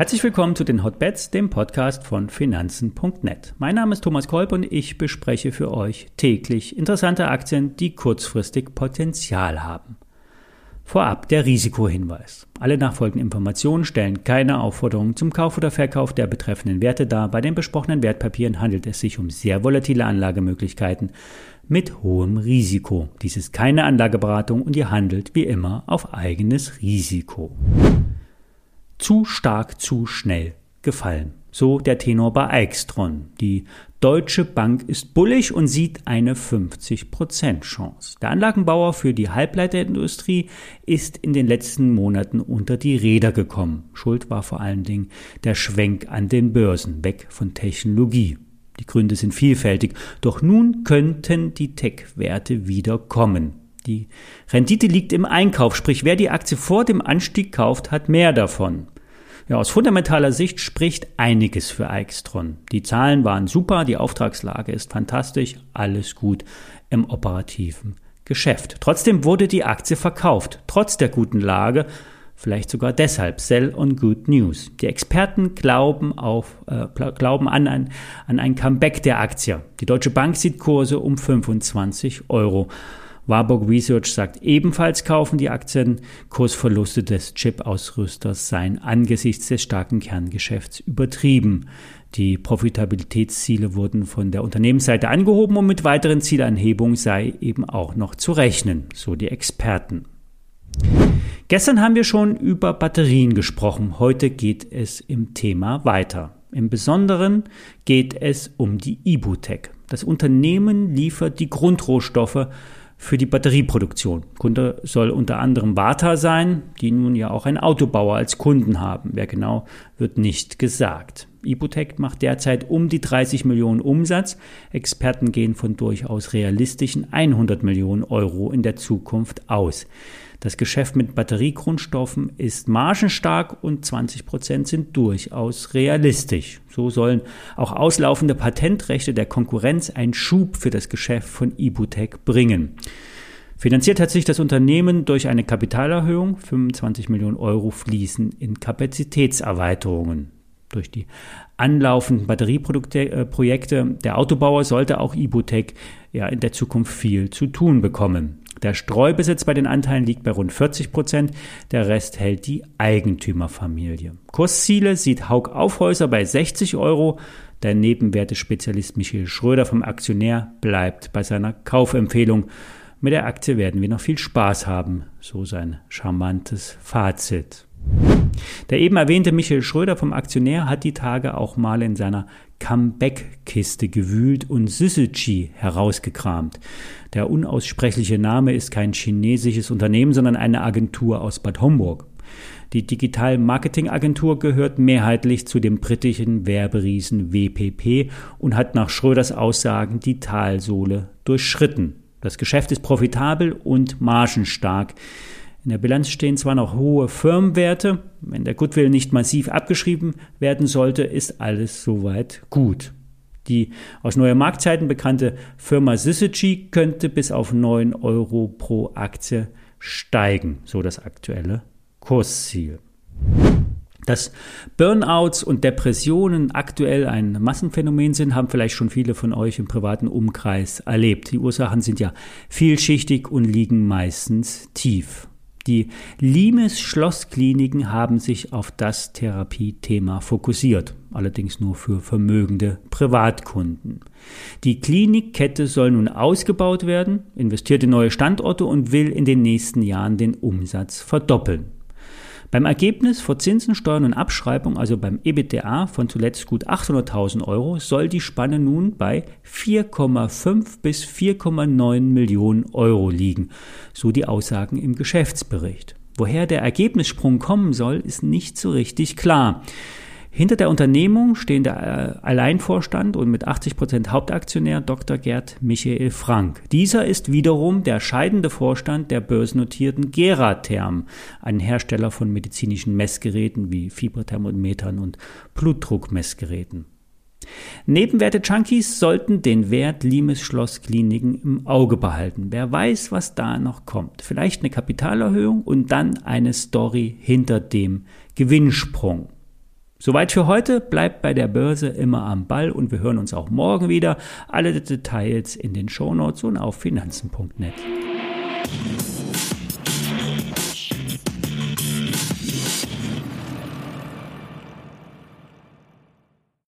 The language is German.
Herzlich willkommen zu den Hotbets, dem Podcast von Finanzen.net. Mein Name ist Thomas Kolb und ich bespreche für euch täglich interessante Aktien, die kurzfristig Potenzial haben. Vorab der Risikohinweis. Alle nachfolgenden Informationen stellen keine Aufforderung zum Kauf oder Verkauf der betreffenden Werte dar. Bei den besprochenen Wertpapieren handelt es sich um sehr volatile Anlagemöglichkeiten mit hohem Risiko. Dies ist keine Anlageberatung und ihr handelt wie immer auf eigenes Risiko zu stark zu schnell gefallen. So der Tenor bei Eichstron. Die Deutsche Bank ist bullig und sieht eine 50% Chance. Der Anlagenbauer für die Halbleiterindustrie ist in den letzten Monaten unter die Räder gekommen. Schuld war vor allen Dingen der Schwenk an den Börsen, weg von Technologie. Die Gründe sind vielfältig, doch nun könnten die Tech-Werte wieder kommen. Die Rendite liegt im Einkauf, sprich wer die Aktie vor dem Anstieg kauft, hat mehr davon. Ja, aus fundamentaler Sicht spricht einiges für Eichstron. Die Zahlen waren super, die Auftragslage ist fantastisch, alles gut im operativen Geschäft. Trotzdem wurde die Aktie verkauft, trotz der guten Lage, vielleicht sogar deshalb Sell on Good News. Die Experten glauben, auf, äh, glauben an, ein, an ein Comeback der Aktie. Die Deutsche Bank sieht Kurse um 25 Euro. Warburg Research sagt ebenfalls kaufen die Aktien. Kursverluste des Chip-Ausrüsters seien angesichts des starken Kerngeschäfts übertrieben. Die Profitabilitätsziele wurden von der Unternehmensseite angehoben und mit weiteren Zielanhebungen sei eben auch noch zu rechnen, so die Experten. Gestern haben wir schon über Batterien gesprochen. Heute geht es im Thema weiter. Im Besonderen geht es um die Ibutec. Das Unternehmen liefert die Grundrohstoffe für die Batterieproduktion. Kunde soll unter anderem Varta sein, die nun ja auch einen Autobauer als Kunden haben. Wer genau, wird nicht gesagt. Ibutec macht derzeit um die 30 Millionen Umsatz. Experten gehen von durchaus realistischen 100 Millionen Euro in der Zukunft aus. Das Geschäft mit Batteriegrundstoffen ist margenstark und 20 Prozent sind durchaus realistisch. So sollen auch auslaufende Patentrechte der Konkurrenz einen Schub für das Geschäft von Ibutec bringen. Finanziert hat sich das Unternehmen durch eine Kapitalerhöhung. 25 Millionen Euro fließen in Kapazitätserweiterungen. Durch die anlaufenden Batterieprojekte äh, der Autobauer sollte auch Ibutec ja in der Zukunft viel zu tun bekommen. Der Streubesitz bei den Anteilen liegt bei rund 40 Prozent, der Rest hält die Eigentümerfamilie. Kursziele sieht Haug Aufhäuser bei 60 Euro. Der Nebenwertespezialist Michael Schröder vom Aktionär bleibt bei seiner Kaufempfehlung. Mit der Aktie werden wir noch viel Spaß haben, so sein charmantes Fazit. Der eben erwähnte Michael Schröder vom Aktionär hat die Tage auch mal in seiner Comeback-Kiste gewühlt und Syzygy herausgekramt. Der unaussprechliche Name ist kein chinesisches Unternehmen, sondern eine Agentur aus Bad Homburg. Die Digital Marketing Agentur gehört mehrheitlich zu dem britischen Werberiesen WPP und hat nach Schröders Aussagen die Talsohle durchschritten. Das Geschäft ist profitabel und margenstark. In der Bilanz stehen zwar noch hohe Firmenwerte, wenn der Goodwill nicht massiv abgeschrieben werden sollte, ist alles soweit gut. Die aus neuer Marktzeiten bekannte Firma Syzygy könnte bis auf 9 Euro pro Aktie steigen, so das aktuelle Kursziel. Dass Burnouts und Depressionen aktuell ein Massenphänomen sind, haben vielleicht schon viele von euch im privaten Umkreis erlebt. Die Ursachen sind ja vielschichtig und liegen meistens tief. Die Limes Schlosskliniken haben sich auf das Therapiethema fokussiert, allerdings nur für vermögende Privatkunden. Die Klinikkette soll nun ausgebaut werden, investiert in neue Standorte und will in den nächsten Jahren den Umsatz verdoppeln. Beim Ergebnis vor Zinsen, Steuern und Abschreibung, also beim EBITDA von zuletzt gut 800.000 Euro, soll die Spanne nun bei 4,5 bis 4,9 Millionen Euro liegen, so die Aussagen im Geschäftsbericht. Woher der Ergebnissprung kommen soll, ist nicht so richtig klar. Hinter der Unternehmung stehen der äh, Alleinvorstand und mit 80 Prozent Hauptaktionär Dr. Gerd Michael Frank. Dieser ist wiederum der scheidende Vorstand der börsennotierten Geratherm, ein Hersteller von medizinischen Messgeräten wie Fieberthermometern und Blutdruckmessgeräten. Nebenwerte-Junkies sollten den Wert Limes Schloss Kliniken im Auge behalten. Wer weiß, was da noch kommt. Vielleicht eine Kapitalerhöhung und dann eine Story hinter dem Gewinnsprung. Soweit für heute. Bleibt bei der Börse immer am Ball und wir hören uns auch morgen wieder. Alle Details in den Shownotes und auf finanzen.net.